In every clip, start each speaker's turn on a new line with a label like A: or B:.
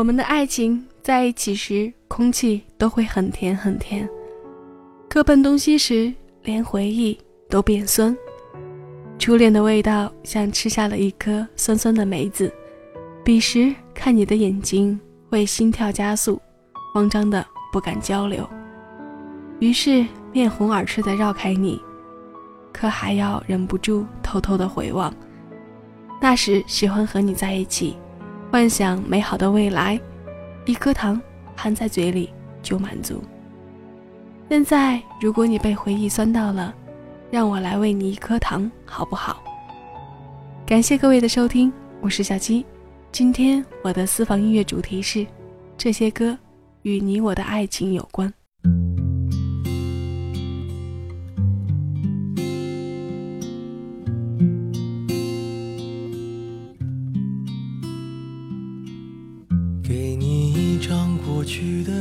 A: 我们的爱情在一起时，空气都会很甜很甜；各奔东西时，连回忆都变酸。初恋的味道像吃下了一颗酸酸的梅子，彼时看你的眼睛会心跳加速，慌张的不敢交流，于是面红耳赤的绕开你，可还要忍不住偷偷的回望。那时喜欢和你在一起，幻想美好的未来，一颗糖含在嘴里就满足。现在如果你被回忆酸到了。让我来喂你一颗糖，好不好？感谢各位的收听，我是小七。今天我的私房音乐主题是：这些歌与你我的爱情有关。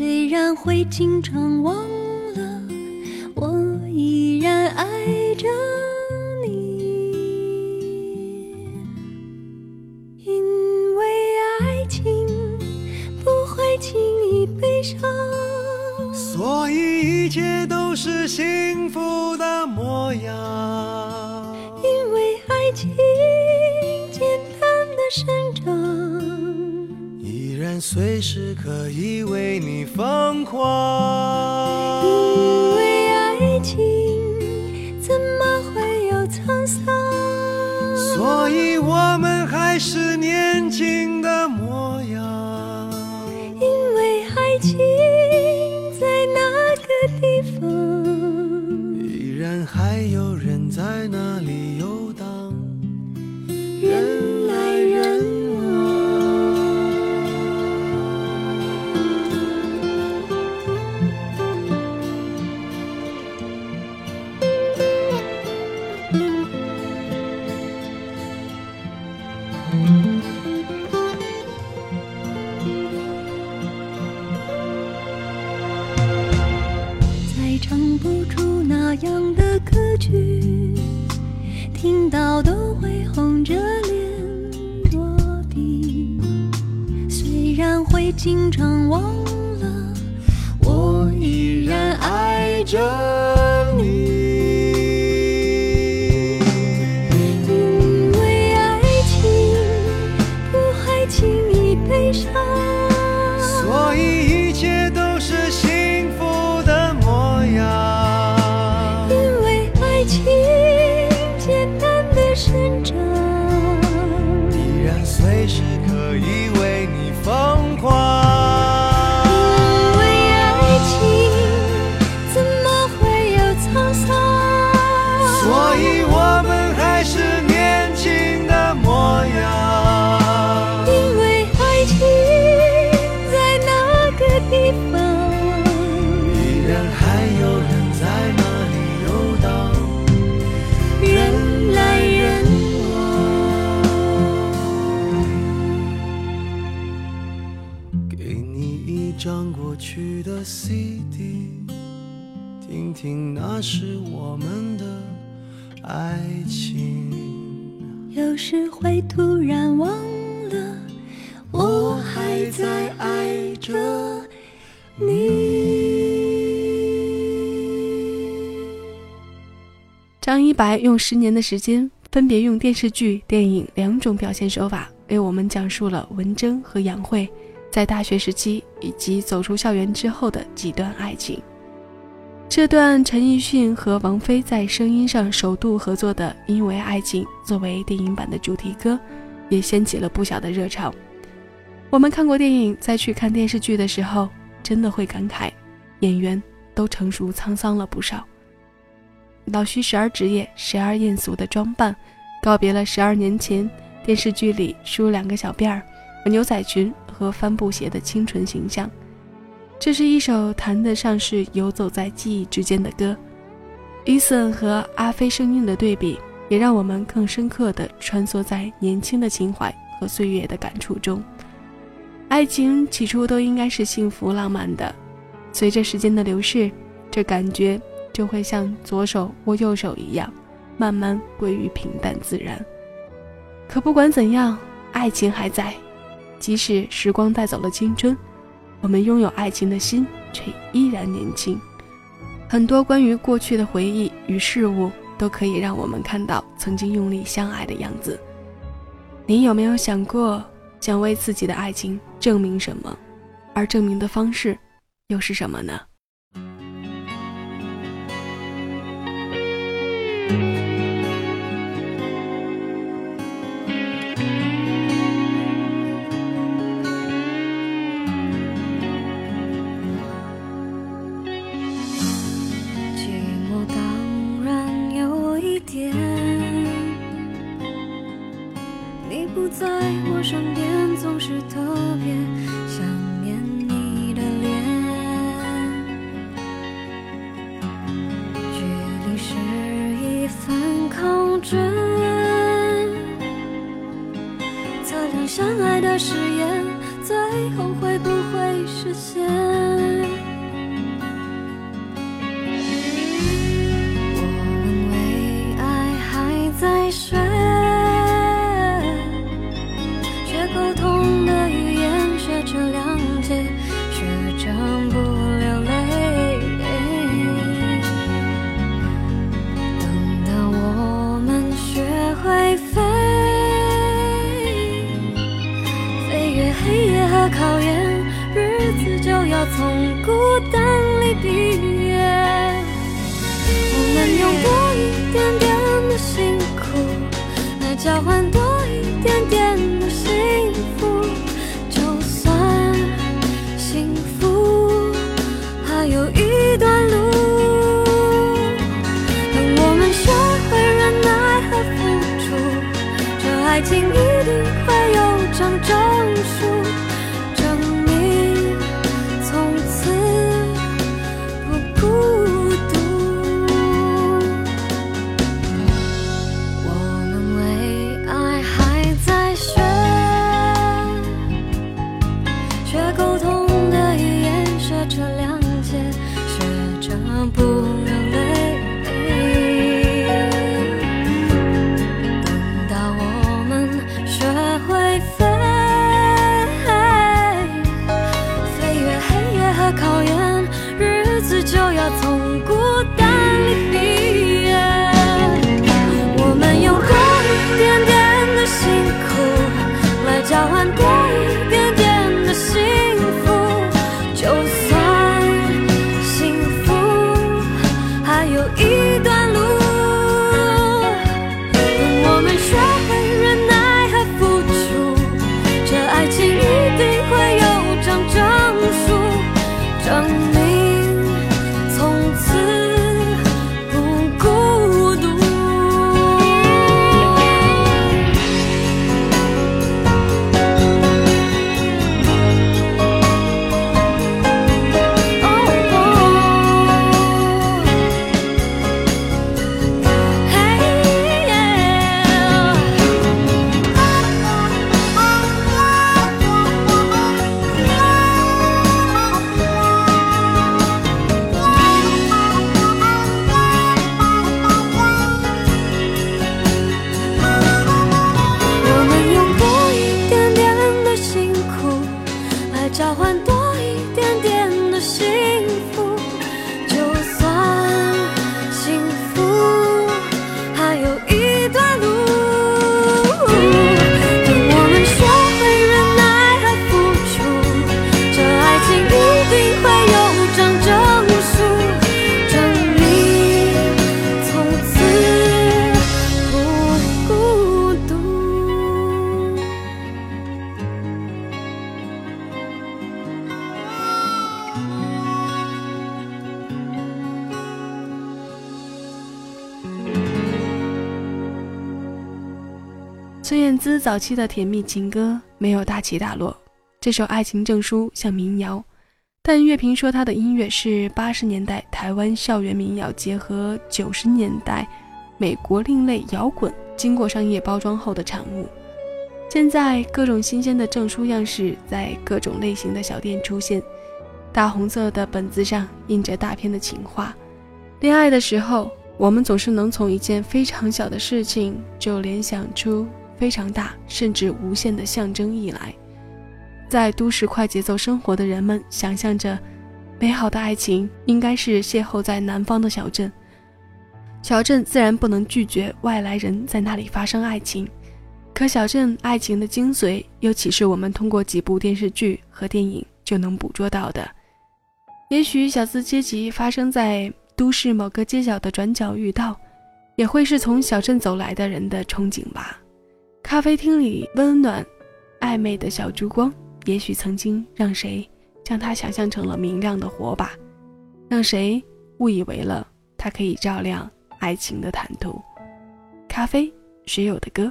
B: 虽然会经常忘
C: 了我依然
B: 爱着随时可以为你疯狂，just 爱着。听听，那是我们的爱情。有时会突然忘了，我还在爱着你。
A: 张一白用十年的时间，分别用电视剧、电影两种表现手法，为我们讲述了文征和杨慧在大学时期以及走出校园之后的几段爱情。这段陈奕迅和王菲在声音上首度合作的《因为爱情》作为电影版的主题歌，也掀起了不小的热潮。我们看过电影，再去看电视剧的时候，真的会感慨，演员都成熟沧桑了不少。老徐时而职业，时而艳俗的装扮，告别了十二年前电视剧里梳两个小辫儿、牛仔裙和帆布鞋的清纯形象。这是一首谈得上是游走在记忆之间的歌。伊森和阿飞声音的对比，也让我们更深刻地穿梭在年轻的情怀和岁月的感触中。爱情起初都应该是幸福浪漫的，随着时间的流逝，这感觉就会像左手握右手一样，慢慢归于平淡自然。可不管怎样，爱情还在，即使时光带走了青春，我们拥有爱情的心却依然年轻。很多关于过去的回忆与事物，都可以让我们看到曾经用力相爱的样子。你有没有想过？想为自己的爱情证明什么，而证明的方式又是什么呢？
B: 相爱的誓言最后会不会实现？毕业，我们用多一点点的辛苦来交换多一点点的幸福。就算幸福还有一段路，等我们学会忍耐和付出，这爱情一定会有长
A: 孙燕姿早期的甜蜜情歌没有大起大落，这首《爱情证书》像民谣，但乐评说她的音乐是八十年代台湾校园民谣结合九十年代美国另类摇滚，经过商业包装后的产物。现在各种新鲜的证书样式在各种类型的小店出现，大红色的本子上印着大片的情话。恋爱的时候，我们总是能从一件非常小的事情就联想出非常大甚至无限的象征意来。在都市快节奏生活的人们想象着，美好的爱情应该是邂逅在南方的小镇。小镇自然不能拒绝外来人在那里发生爱情，可小镇爱情的精髓又岂是我们通过几部电视剧和电影就能捕捉到的？也许小资阶级发生在都市某个街角的转角遇到，也会是从小镇走来的人的憧憬吧。咖啡厅里温暖、暧昧的小烛光。也许曾经让谁将它想象成了明亮的火把，让谁误以为了它可以照亮爱情的坦途。咖啡，谁有的歌，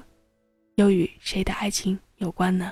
A: 又与谁的爱情有关呢？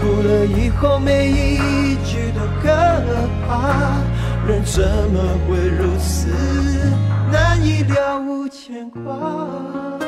C: 哭了以后，每一句都可怕。人怎么会如此难以了无牵挂？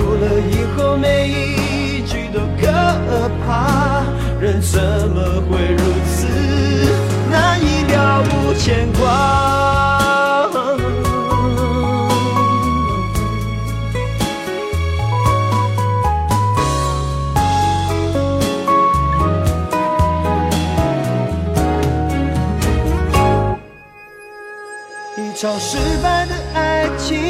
C: 哭了以后，每一句都可怕。人怎么会如此难以了无牵挂？一场失败的爱情。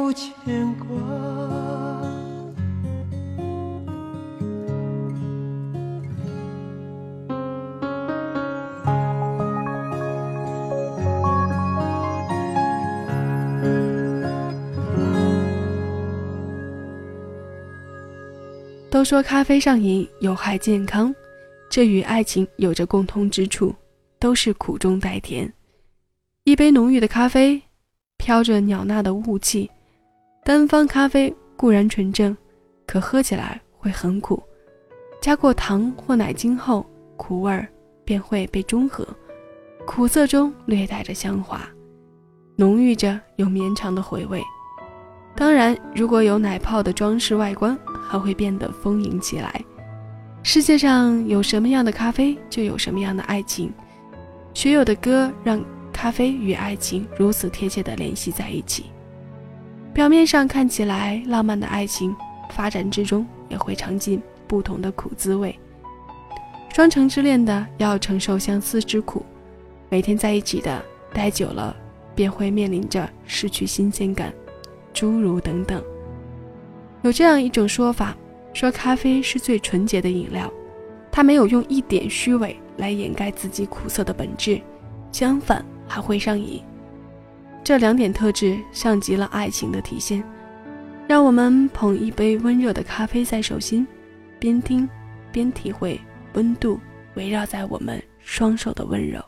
C: 牵挂
A: 都说咖啡上瘾有害健康这与爱情有着共通之处都是苦中带甜。一杯浓郁的咖啡飘着袅娜的雾气单方咖啡固然纯正，可喝起来会很苦。加过糖或奶精后，苦味儿便会被中和，苦涩中略带着香滑，浓郁着又绵长的回味。当然，如果有奶泡的装饰外观，还会变得丰盈起来。世界上有什么样的咖啡，就有什么样的爱情。学友的歌让咖啡与爱情如此贴切地联系在一起。表面上看起来浪漫的爱情，发展之中也会尝尽不同的苦滋味。双城之恋的要承受相思之苦，每天在一起的待久了，便会面临着失去新鲜感。诸如等等，有这样一种说法，说咖啡是最纯洁的饮料，它没有用一点虚伪来掩盖自己苦涩的本质，相反还会上瘾。这两点特质像极了爱情的体现。让我们捧一杯温热的咖啡在手心，边听边体会温度围绕在我们双手的温柔。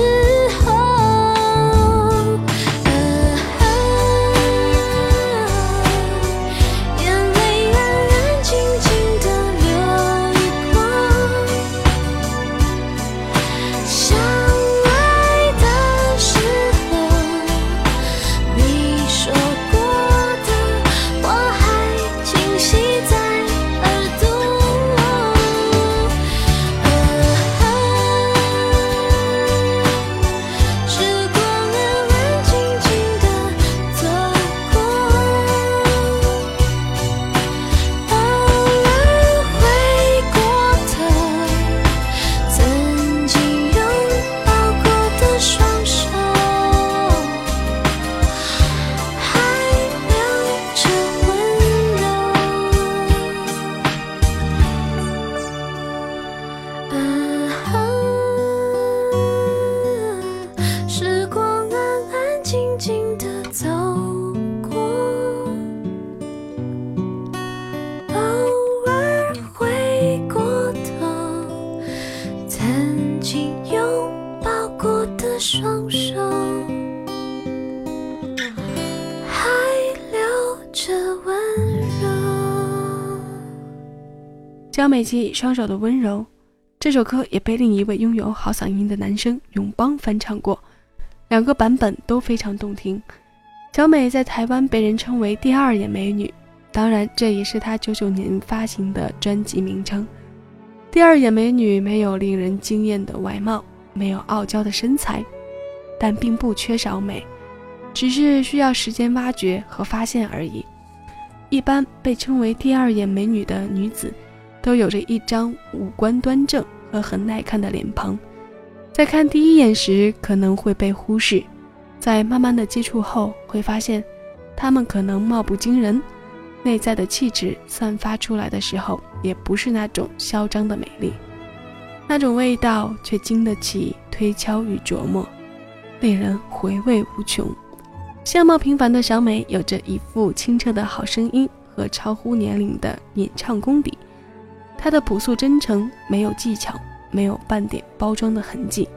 A: you. 美琪双手的温柔。这首歌也被另一位拥有好嗓音的男生永邦翻唱过，两个版本都非常动听。小美在台湾被人称为“第二眼美女”，当然这也是她九九年发行的专辑名称。第二眼美女没有令人惊艳的外貌，没有傲娇的身材，但并不缺少美，只是需要时间挖掘和发现而已。一般被称为“第二眼美女”的女子，都有着一张五官端正和很耐看的脸庞，在看第一眼时可能会被忽视，在慢慢的接触后会发现，他们可能貌不惊人，内在的气质散发出来的时候，也不是那种嚣张的美丽，那种味道却经得起推敲与琢磨，令人回味无穷。相貌平凡的小美有着一副清澈的好声音和超乎年龄的演唱功底，他的朴素真诚没有技巧，没有半点包装的痕迹，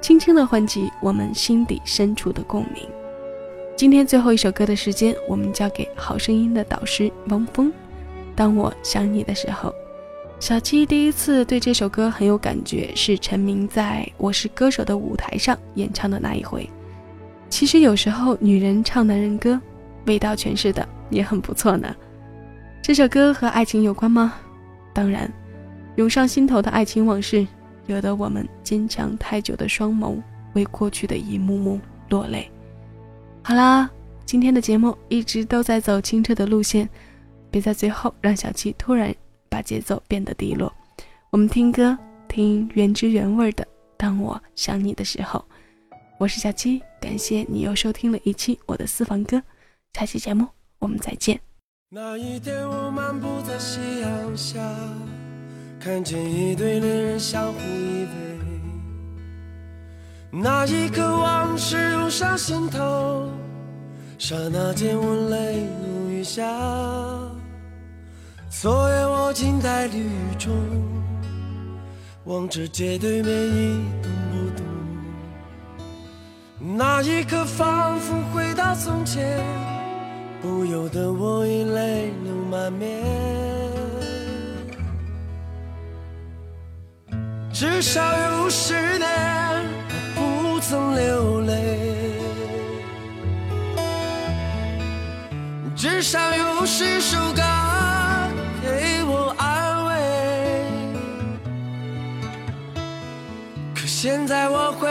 A: 轻轻的唤起我们心底深处的共鸣。今天最后一首歌的时间，我们交给好声音的导师汪峰。当我想你的时候，小七第一次对这首歌很有感觉，是陈明在我是歌手的舞台上演唱的那一回。其实有时候女人唱男人歌，味道诠释的也很不错呢。这首歌和爱情有关吗？当然，涌上心头的爱情往事，惹得我们坚强太久的双眸为过去的一幕幕落泪。好啦，今天的节目一直都在走清澈的路线，别在最后让小七突然把节奏变得低落。我们听歌，听原汁原味的《当我想你的时候》。我是小七，感谢你又收听了一期我的私房歌，下期节目我们再见。
D: 那一天我漫步在夕阳下，看见一对恋人相互依偎，那一刻往事涌上心头，刹那间我泪如雨下。昨夜我静在绿雨中，望着街对面一动不动。那一刻，仿佛回到从前，不由得我已泪流满面。至少有十年，我不曾流泪；至少有十首歌给我安慰。可现在我会。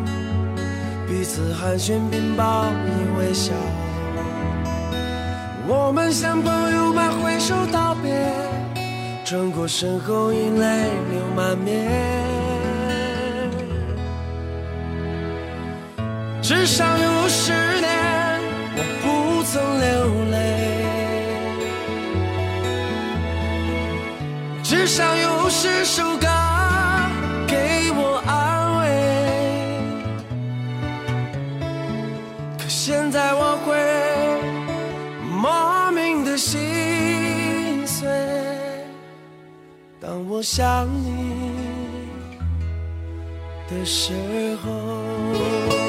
D: 彼此寒暄并报以微笑。我们像朋友般挥手道别，转过身后已泪流满面。至少有十年我不曾流泪，至少有十首歌。我想你的时候。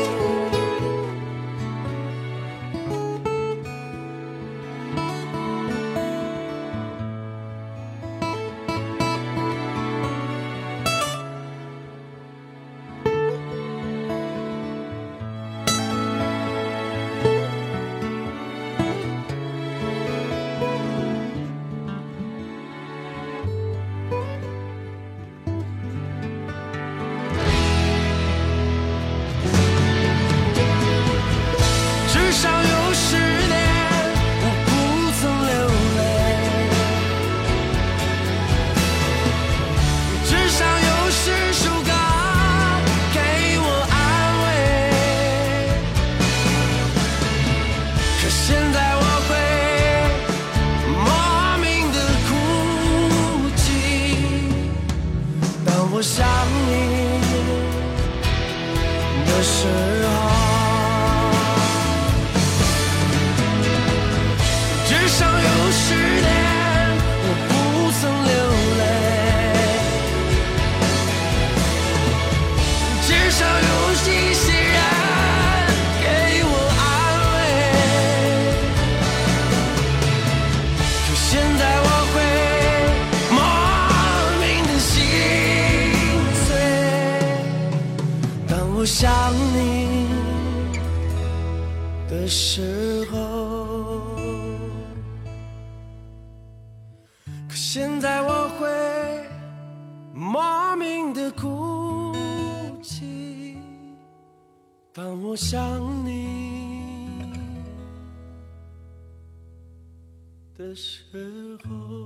D: 时候。